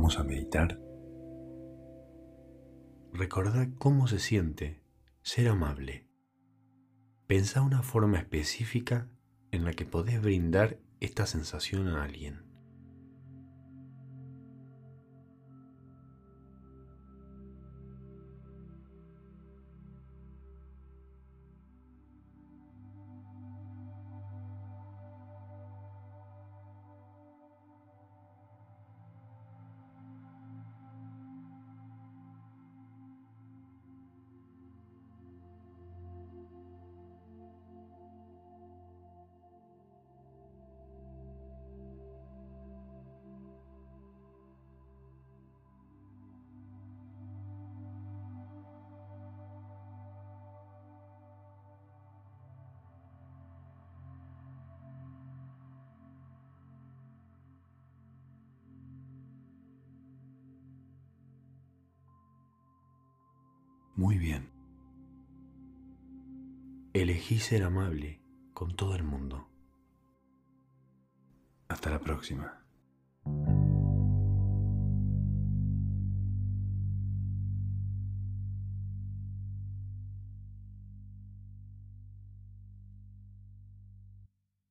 Vamos a meditar. Recordá cómo se siente ser amable. Pensá una forma específica en la que podés brindar esta sensación a alguien. Muy bien. Elegí ser amable con todo el mundo. Hasta la próxima.